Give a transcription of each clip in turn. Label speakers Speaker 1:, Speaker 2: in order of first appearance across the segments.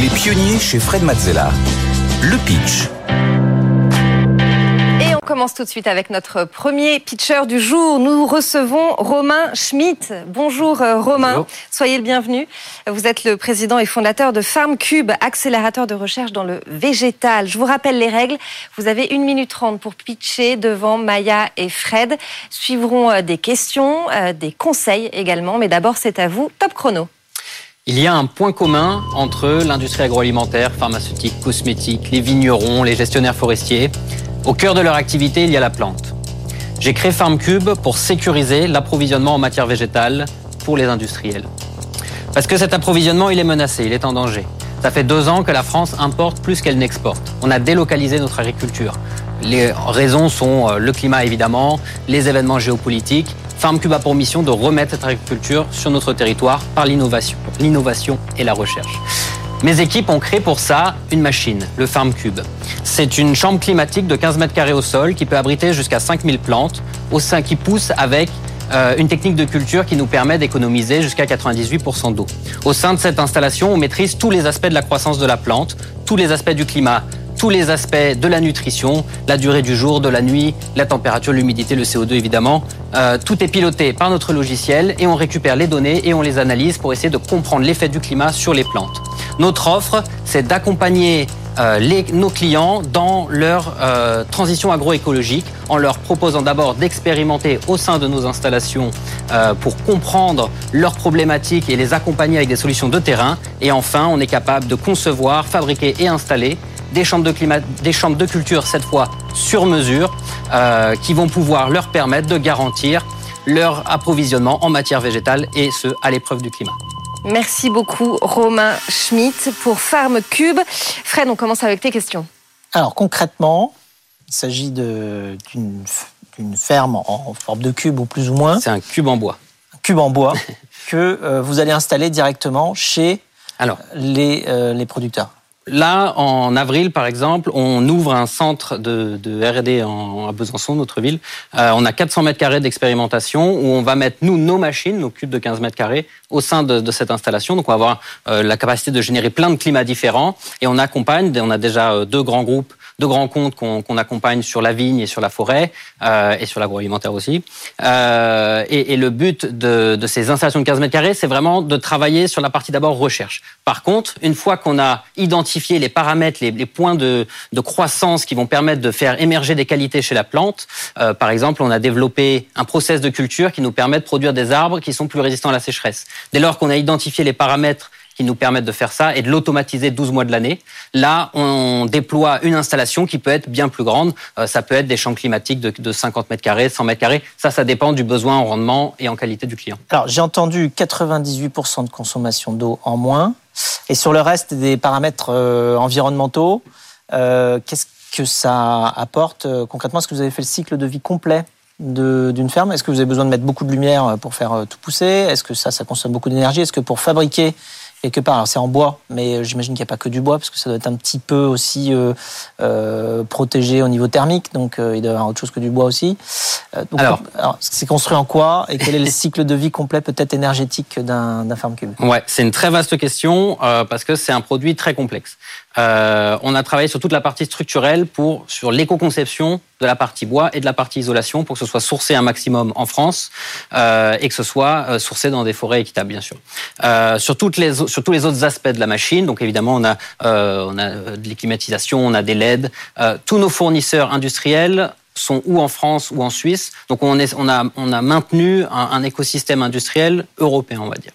Speaker 1: Les pionniers chez Fred Mazzella. Le pitch.
Speaker 2: Et on commence tout de suite avec notre premier pitcher du jour. Nous recevons Romain Schmitt. Bonjour euh, Romain, soyez le bienvenu. Vous êtes le président et fondateur de FarmCube, accélérateur de recherche dans le végétal. Je vous rappelle les règles. Vous avez une minute trente pour pitcher devant Maya et Fred. Suivront euh, des questions, euh, des conseils également. Mais d'abord, c'est à vous. Top chrono.
Speaker 3: Il y a un point commun entre l'industrie agroalimentaire, pharmaceutique, cosmétique, les vignerons, les gestionnaires forestiers. Au cœur de leur activité, il y a la plante. J'ai créé FarmCube pour sécuriser l'approvisionnement en matière végétale pour les industriels. Parce que cet approvisionnement, il est menacé, il est en danger. Ça fait deux ans que la France importe plus qu'elle n'exporte. On a délocalisé notre agriculture. Les raisons sont euh, le climat évidemment, les événements géopolitiques. FarmCube a pour mission de remettre cette agriculture sur notre territoire par l'innovation, et la recherche. Mes équipes ont créé pour ça une machine, le FarmCube. C'est une chambre climatique de 15 mètres carrés au sol qui peut abriter jusqu'à 5000 plantes, au sein qui pousse avec euh, une technique de culture qui nous permet d'économiser jusqu'à 98% d'eau. Au sein de cette installation, on maîtrise tous les aspects de la croissance de la plante, tous les aspects du climat, tous les aspects de la nutrition, la durée du jour, de la nuit, la température, l'humidité, le CO2 évidemment. Euh, tout est piloté par notre logiciel et on récupère les données et on les analyse pour essayer de comprendre l'effet du climat sur les plantes. Notre offre, c'est d'accompagner euh, nos clients dans leur euh, transition agroécologique en leur proposant d'abord d'expérimenter au sein de nos installations pour comprendre leurs problématiques et les accompagner avec des solutions de terrain. Et enfin, on est capable de concevoir, fabriquer et installer des chambres de, climat, des chambres de culture, cette fois sur mesure, euh, qui vont pouvoir leur permettre de garantir leur approvisionnement en matière végétale et ce, à l'épreuve du climat.
Speaker 2: Merci beaucoup Romain Schmitt pour Farm Cube. Fred, on commence avec tes questions.
Speaker 4: Alors concrètement, il s'agit d'une ferme en forme de cube ou plus ou moins.
Speaker 3: C'est un cube en bois.
Speaker 4: Un cube en bois que euh, vous allez installer directement chez Alors, les, euh, les producteurs.
Speaker 3: Là, en avril, par exemple, on ouvre un centre de, R&D à Besançon, notre ville. Euh, on a 400 mètres carrés d'expérimentation où on va mettre, nous, nos machines, nos cubes de 15 mètres carrés, au sein de, de cette installation. Donc, on va avoir euh, la capacité de générer plein de climats différents. Et on accompagne, on a déjà euh, deux grands groupes de grands comptes qu'on accompagne sur la vigne et sur la forêt euh, et sur l'agroalimentaire aussi. Euh, et, et, le but de, de, ces installations de 15 mètres carrés, c'est vraiment de travailler sur la partie d'abord recherche. Par contre, une fois qu'on a identifié les paramètres, les, les points de, de, croissance qui vont permettre de faire émerger des qualités chez la plante, euh, par exemple, on a développé un process de culture qui nous permet de produire des arbres qui sont plus résistants à la sécheresse. Dès lors qu'on a identifié les paramètres qui nous permettent de faire ça et de l'automatiser 12 mois de l'année. Là, on déploie une installation qui peut être bien plus grande. Euh, ça peut être des champs climatiques de, de 50 mètres carrés, 100 mètres carrés. Ça, ça dépend du besoin en rendement et en qualité du client.
Speaker 4: Alors, j'ai entendu 98% de consommation d'eau en moins. Et sur le reste des paramètres euh, environnementaux, euh, qu'est-ce que ça apporte concrètement? Est-ce que vous avez fait le cycle de vie complet d'une ferme? Est-ce que vous avez besoin de mettre beaucoup de lumière pour faire tout pousser? Est-ce que ça, ça consomme beaucoup d'énergie? Est-ce que pour fabriquer quelque part. Alors c'est en bois, mais euh, j'imagine qu'il n'y a pas que du bois, parce que ça doit être un petit peu aussi euh, euh, protégé au niveau thermique, donc il doit y avoir autre chose que du bois aussi. Donc, alors, alors c'est construit en quoi et quel est le cycle de vie complet, peut-être énergétique, d'un farm cube?
Speaker 3: Ouais, c'est une très vaste question euh, parce que c'est un produit très complexe. on a travaillé sur toute la partie structurelle pour sur l'éco-conception de la partie bois et de la partie isolation pour que ce soit sourcé un maximum en France euh, et que ce soit euh, sourcé dans des forêts équitables, bien sûr. Euh, sur, toutes les, sur tous les autres aspects de la machine, donc évidemment, on a, euh, on a de l'éclimatisation, on a des LED. Euh, tous nos fournisseurs industriels sont ou en France ou en Suisse. Donc on, est, on, a, on a maintenu un, écosystème industriel européen, on va dire.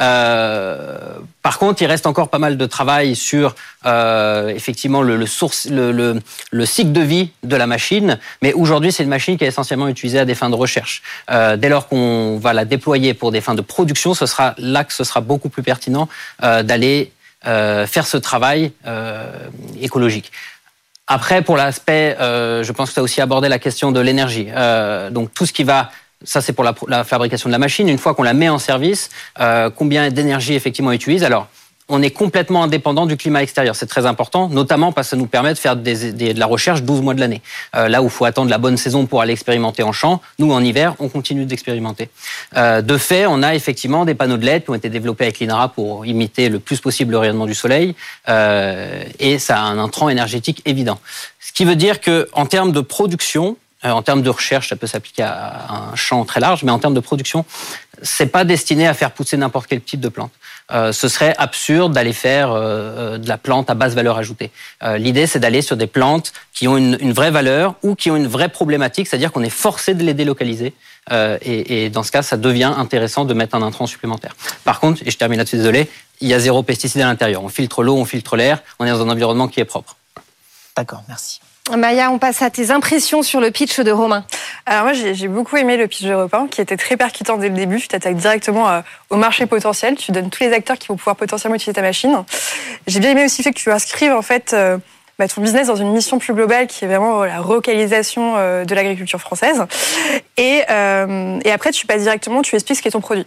Speaker 3: Euh, par contre, il reste encore pas mal de travail sur euh, effectivement le, le, source, le, le, le, cycle de vie de la machine. Mais aujourd'hui, c'est une machine qui est essentiellement utilisée à des fins de recherche. Euh, dès lors qu'on va la déployer pour des fins de production, ce sera là que ce sera beaucoup plus pertinent euh, d'aller euh, faire ce travail euh, écologique. Après, pour l'aspect, euh, je pense que tu as aussi abordé la question de l'énergie. Euh, donc tout ce qui va ça c'est pour la, fabrication de la machine. Une fois qu'on la met en service, euh, combien d'énergie effectivement utilise? Alors on est complètement indépendant du climat extérieur. C'est très important, notamment parce que ça nous permet de faire de la recherche 12 mois de l'année. Euh, là où il faut attendre la bonne saison pour aller expérimenter en champ, nous, en hiver, on continue d'expérimenter. Euh, de fait, on a effectivement des panneaux de LED qui ont été développés avec l'INRA pour imiter le plus possible le rayonnement du soleil, euh, et ça a un intrant énergétique évident. Ce qui veut dire que, en termes de production, en termes de recherche, ça peut s'appliquer à un champ très large, mais en termes de production, c'est pas destiné à faire pousser n'importe quel type de plante. Euh, ce serait absurde d'aller faire euh, euh, de la plante à basse valeur ajoutée. L'idée, c'est d'aller sur des plantes qui ont une, vraie valeur ou qui ont une vraie problématique, c'est-à-dire qu'on est forcé de les délocaliser. Et, et, dans ce cas, ça devient intéressant de mettre un intrant supplémentaire. Par contre, et je termine là-dessus, désolé, il y a zéro pesticide à l'intérieur. On filtre l'eau, on filtre l'air, on est dans un environnement qui est propre.
Speaker 4: D'accord, merci.
Speaker 2: Maya, on passe à tes impressions sur le pitch de Romain.
Speaker 5: Alors moi, j'ai beaucoup aimé le pitch de Romain, qui était très percutant dès le début. Tu t'attaques directement euh, au marché potentiel. Tu donnes tous les acteurs qui vont pouvoir potentiellement utiliser ta machine. J'ai bien aimé aussi le fait que tu inscrives en fait euh, bah, ton business dans une mission plus globale, qui est vraiment la relocalisation euh, de l'agriculture française. Et, et après, tu passes directement, tu expliques ce qu'est ton produit.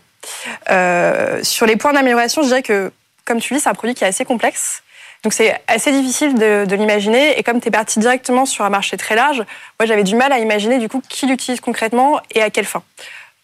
Speaker 5: sur les points d'amélioration, je dirais que, comme tu dis, c'est un produit qui est assez complexe. Donc c'est assez difficile de, l'imaginer. Et comme tu es parti directement sur un marché très large, moi j'avais du mal à imaginer du coup qui l'utilise concrètement et à quelle fin.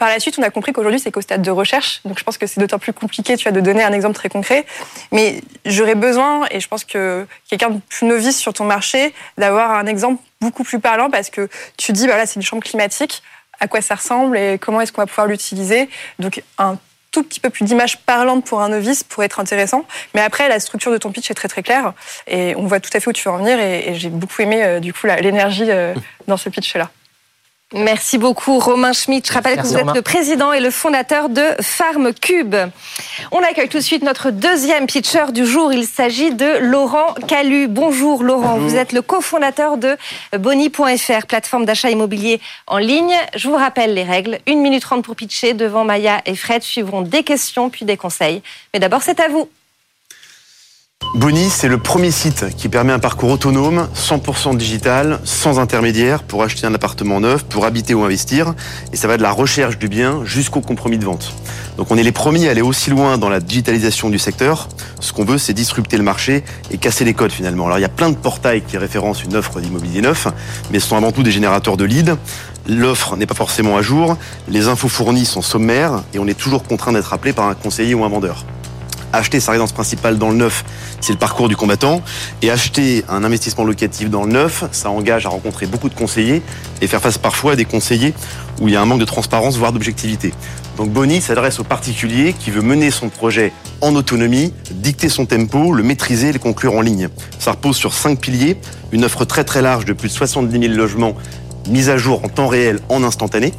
Speaker 5: Par la suite, on a compris qu'aujourd'hui, c'est qu'au stade de recherche. Donc, je pense que c'est d'autant plus compliqué, tu as de donner un exemple très concret. Mais j'aurais besoin, et je pense que quelqu'un de plus novice sur ton marché, d'avoir un exemple beaucoup plus parlant parce que tu dis, voilà, c'est une chambre climatique. À quoi ça ressemble et comment est-ce qu'on va pouvoir l'utiliser? Donc, un tout petit peu plus d'image parlante pour un novice pour être intéressant. Mais après, la structure de ton pitch est très très claire et on voit tout à fait où tu veux en venir. Et, j'ai beaucoup aimé euh, du coup l'énergie euh, dans ce pitch-là.
Speaker 2: Merci beaucoup Romain Schmitt. Je rappelle que vous êtes le président et le fondateur de Farm Cube. On accueille tout de suite notre deuxième pitcher du jour. Il s'agit de Laurent Calu. Bonjour Laurent, vous êtes le cofondateur de Boni.fr, plateforme d'achat immobilier en ligne. Je vous rappelle les règles. Une minute trente pour pitcher. Devant Maya et Fred suivront des questions puis des conseils. Mais d'abord, c'est à vous.
Speaker 6: Boni, c'est le premier site qui permet un parcours autonome, 100% digital, sans intermédiaire, pour acheter un appartement neuf, pour habiter ou investir. Et ça va de la recherche du bien jusqu'au compromis de vente. Donc on est les premiers à aller aussi loin dans la digitalisation du secteur. Ce qu'on veut, c'est disrupter le marché et casser les codes finalement. Alors il y a plein de portails qui référencent une offre d'immobilier neuf, mais ce sont avant tout des générateurs de leads. L'offre n'est pas forcément à jour, les infos fournies sont sommaires et on est toujours contraint d'être appelé par un conseiller ou un vendeur acheter sa résidence principale dans le neuf, c'est le parcours du combattant. Et acheter un investissement locatif dans le neuf, ça engage à rencontrer beaucoup de conseillers et faire face parfois à des conseillers où il y a un manque de transparence, voire d'objectivité. Donc Boni s'adresse au particulier qui veut mener son projet en autonomie, dicter son tempo, le maîtriser et le conclure en ligne. Ça repose sur cinq piliers, une offre très très large de plus de 70 000 logements mise à jour en temps réel, en instantané,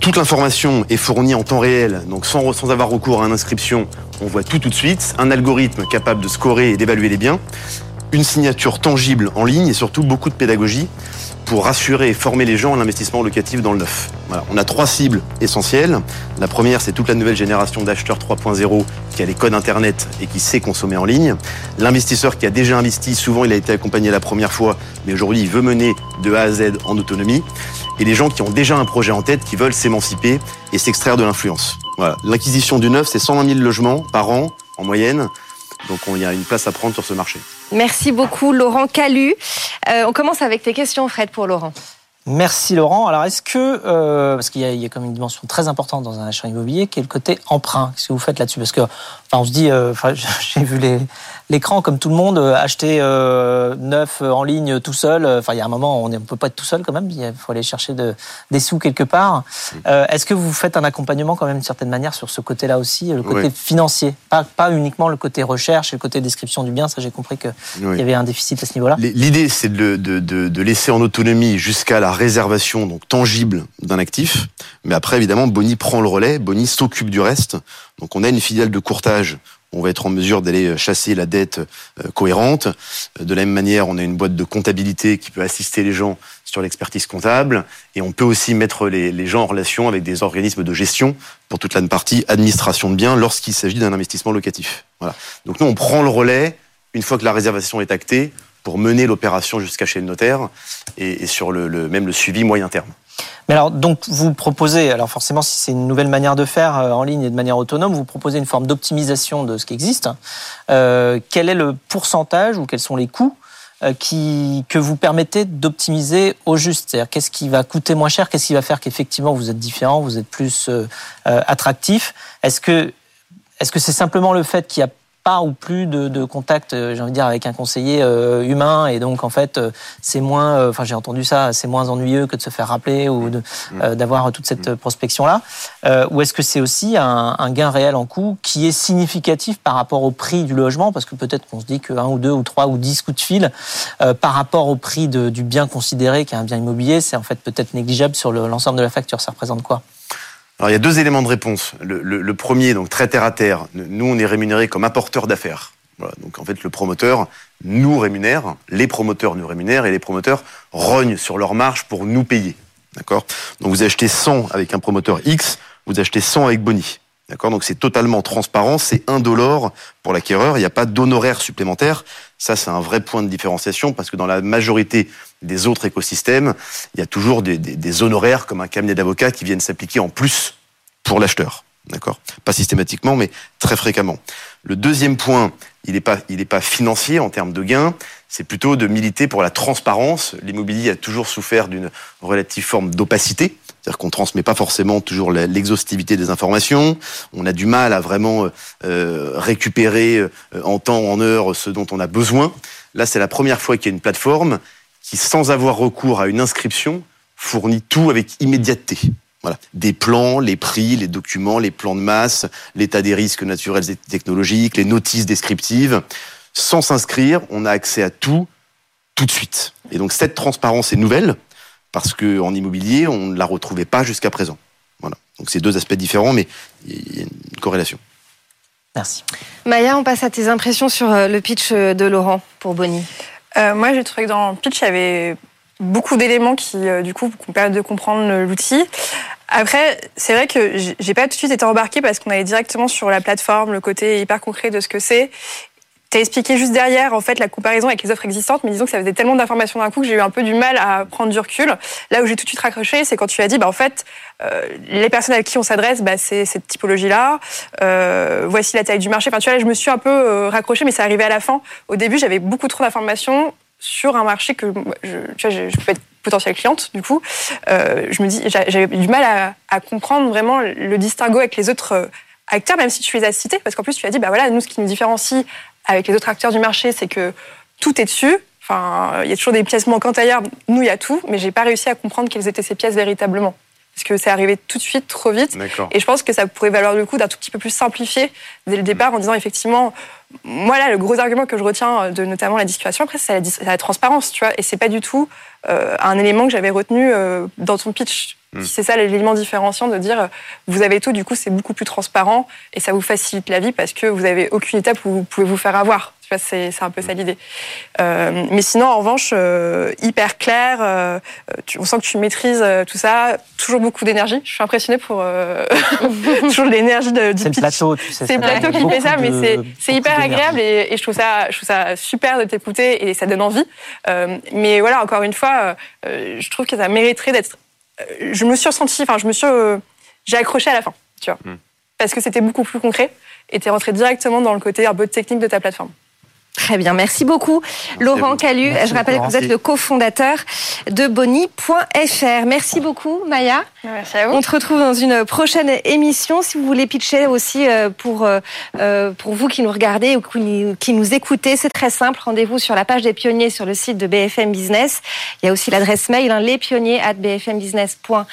Speaker 6: toute l'information est fournie en temps réel, donc sans, avoir recours à une inscription, on voit tout tout de suite. Un algorithme capable de scorer et d'évaluer les biens. Une signature tangible en ligne et surtout beaucoup de pédagogie pour rassurer et former les gens à l'investissement locatif dans le neuf. Voilà. On a trois cibles essentielles. La première, c'est toute la nouvelle génération d'acheteurs 3.0 qui a les codes Internet et qui sait consommer en ligne. L'investisseur qui a déjà investi, souvent il a été accompagné la première fois, mais aujourd'hui il veut mener de A à Z en autonomie. Et les gens qui ont déjà un projet en tête, qui veulent s'émanciper et s'extraire de l'influence. Voilà. L'acquisition du neuf, c'est 120 000 logements par an en moyenne. Donc il y a une place à prendre sur ce marché.
Speaker 2: Merci beaucoup Laurent Calu. Euh, on commence avec tes questions Fred pour Laurent.
Speaker 4: Merci Laurent. Alors est-ce que, euh, parce qu'il y, y, a comme une dimension très importante dans un achat immobilier, qui est le côté emprunt, qu'est-ce que vous faites là-dessus? Parce que, enfin, on se dit, euh, j'ai vu l'écran comme tout le monde, euh, acheter euh, neuf en ligne tout seul. Enfin, il y a un moment, on ne peut pas être tout seul quand même. Il faut aller chercher de, des sous quelque part. Est-ce que vous faites un accompagnement quand même d'une certaine manière sur ce côté-là aussi, le côté financier, pas, pas uniquement le côté recherche et le côté description du bien. Ça, j'ai compris qu'il y avait un déficit à ce niveau-là.
Speaker 6: L'idée, c'est de, de, laisser en autonomie jusqu'à la réservation donc tangible d'un actif. Mais après, évidemment, Bonnie prend le relais. Bonnie s'occupe du reste. Donc, on a une filiale de courtage on va être en mesure d'aller chasser la dette euh, cohérente. Euh, de la même manière, on a une boîte de comptabilité qui peut assister les gens sur l'expertise comptable et on peut aussi mettre les, gens en relation avec des organismes de gestion pour toute la partie administration de biens lorsqu'il s'agit d'un investissement locatif. Voilà. Donc nous, on prend le relais une fois que la réservation est actée pour mener l'opération jusqu'à chez le notaire et, sur le, même le suivi moyen terme.
Speaker 4: Mais alors, donc, vous proposez, alors forcément, si c'est une nouvelle manière de faire euh, en ligne et de manière autonome, vous proposez une forme d'optimisation de ce qui existe. Euh, quel est le pourcentage ou quels sont les coûts euh, qui, que vous permettez d'optimiser au juste? C'est-à-dire, qu'est-ce qui va coûter moins cher? Qu'est-ce qui va faire qu'effectivement vous êtes différent, vous êtes plus attractif? Est-ce que est-ce que c'est simplement le fait qu'il y a pas ou plus de, de contact, euh, j'ai envie de dire, avec un conseiller euh, humain, et donc en fait, euh, c'est moins, enfin j'ai entendu ça, c'est moins ennuyeux que de se faire rappeler ou mm. d'avoir toute cette prospection-là. ou est-ce que c'est aussi un, un, gain réel en coût qui est significatif par rapport au prix du logement, parce que peut-être qu'on se dit que un ou deux ou trois ou dix coups de fil par rapport au prix de, du bien considéré, qui est un bien immobilier, c'est en fait peut-être négligeable sur l'ensemble de la facture. Ça représente quoi?
Speaker 6: Alors il y a deux éléments de réponse. Le, premier, donc très terre à terre, nous on est rémunéré comme apporteur d'affaires. donc en fait le promoteur nous rémunère, les promoteurs nous rémunèrent et les promoteurs rognent sur leur marge pour nous payer. D'accord? Donc vous achetez 100 avec un promoteur X, vous achetez 100 avec Boni. D'accord? Donc c'est totalement transparent, c'est indolore pour l'acquéreur, il n'y a pas d'honoraires supplémentaires. Ça, c'est un vrai point de différenciation parce que dans la majorité des autres écosystèmes, il y a toujours des, honoraires comme un cabinet d'avocats qui viennent s'appliquer en plus pour l'acheteur. D'accord? Pas systématiquement, mais très fréquemment. Le deuxième point, il n'est pas, il est pas financier en termes de gains, c'est plutôt de militer pour la transparence. L'immobilier a toujours souffert d'une relative forme d'opacité. C'est-à-dire qu'on transmet pas forcément toujours l'exhaustivité des informations. On a du mal à vraiment euh, récupérer euh, en temps, en heure, ce dont on a besoin. Là, c'est la première fois qu'il y a une plateforme qui, sans avoir recours à une inscription, fournit tout avec immédiateté. Voilà. Des plans, les prix, les documents, les plans de masse, l'état des risques naturels et technologiques, les notices descriptives. Sans s'inscrire, on a accès à tout, tout de suite. Et donc cette transparence est nouvelle parce qu'en immobilier, on ne la retrouvait pas jusqu'à présent. Voilà. Donc c'est deux aspects différents, mais il y a une corrélation.
Speaker 4: Merci.
Speaker 2: Maya, on passe à tes impressions sur euh, le pitch euh, de Laurent pour Bonnie.
Speaker 5: Euh, moi, j'ai trouvé que dans le pitch, il y avait beaucoup d'éléments qui, euh, du coup, permettent de comprendre l'outil. Après, c'est vrai que j'ai pas tout de suite été embarquée parce qu'on allait directement sur la plateforme, le côté hyper concret de ce que c'est. T'as expliqué juste derrière, en fait, la comparaison avec les offres existantes, mais disons que ça faisait tellement d'informations d'un coup que j'ai eu un peu du mal à prendre du recul. Là où j'ai tout de suite raccroché, c'est quand tu as dit, bah, en fait, euh, les personnes à qui on s'adresse, bah, c'est cette typologie-là. Euh, voici la taille du marché. Enfin, tu vois, là, je me suis un peu euh, raccroché, mais c'est arrivé à la fin. Au début, j'avais beaucoup trop d'informations sur un marché que je, tu vois, je, je peux être potentielle cliente, du coup. Euh, je me dis, j'avais du mal à, à, comprendre vraiment le distinguo avec les autres acteurs, même si tu les as cités, parce qu'en plus, tu as dit, bah voilà, nous, ce qui nous différencie avec les autres acteurs du marché, c'est que tout est dessus. Enfin, il y a toujours des pièces manquantes ailleurs. Nous, il y a tout, mais j'ai pas réussi à comprendre quelles étaient ces pièces véritablement. Parce que c'est arrivé tout de suite, trop vite. Et je pense que ça pourrait valoir le coup d'un tout petit peu plus simplifié dès le départ en disant effectivement, moi là, le gros argument que je retiens de notamment la discussion après, c'est la, la, transparence, tu vois. Et c'est pas du tout euh, un élément que j'avais retenu euh, dans ton pitch. Mm. C'est ça l'élément différenciant de dire vous avez tout, du coup c'est beaucoup plus transparent et ça vous facilite la vie parce que vous avez aucune étape où vous pouvez vous faire avoir. C'est, c'est un peu ça l'idée. Euh, mais sinon, en revanche, euh, hyper clair. Euh, tu, on sent que tu maîtrises euh, tout ça. Toujours beaucoup d'énergie. Je suis impressionnée pour toujours l'énergie de, du
Speaker 4: c'est
Speaker 5: pitch.
Speaker 4: Le plateau, tu sais,
Speaker 5: c'est le plateau qui fait ça, de, mais c'est, c'est hyper agréable et, et, je trouve ça, je trouve ça super de t'écouter et ça donne envie. mais voilà, encore une fois, je trouve que ça mériterait d'être je me suis ressentie, enfin, je me suis, euh, j'ai accroché à la fin, tu vois, mm. parce que c'était beaucoup plus concret et t'es rentré directement dans le côté un peu technique de ta plateforme.
Speaker 2: Très bien, merci beaucoup. Laurent Calu, je rappelle que vous êtes le cofondateur de Boni.fr. Merci beaucoup Maya.
Speaker 5: Merci à vous.
Speaker 2: On se retrouve dans une prochaine émission. Si vous voulez pitcher aussi euh, pour, euh, pour vous qui nous regardez ou qui nous écoutez, c'est très simple. Rendez-vous sur la page des pionniers sur le site de BFM Business. Il y a aussi l'adresse mail, hein, lespionniers at bfmbusiness.fr.